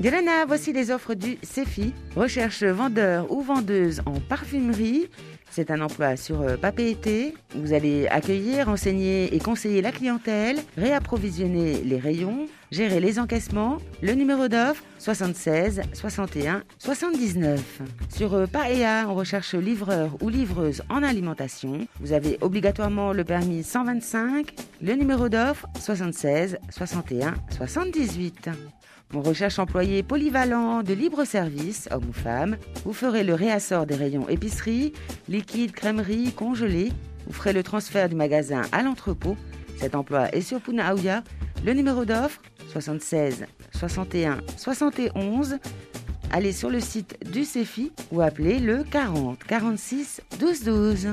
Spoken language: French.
Diana, voici les offres du CEFI. Recherche vendeur ou vendeuse en parfumerie. C'est un emploi sur euh, papier été. Vous allez accueillir, enseigner et conseiller la clientèle, réapprovisionner les rayons, gérer les encaissements. Le numéro d'offre 76 61 79. Sur euh, PAEA, on recherche livreur ou livreuse en alimentation. Vous avez obligatoirement le permis 125. Le numéro d'offre 76 61 78. On recherche employé polyvalent de libre service, homme ou femme. Vous ferez le réassort des rayons épicerie, liquide, crèmerie, congelé. Vous ferez le transfert du magasin à l'entrepôt. Cet emploi est sur Punaouya. Le numéro d'offre 76 61 71. Allez sur le site du CEFI ou appelez le 40 46 12 12.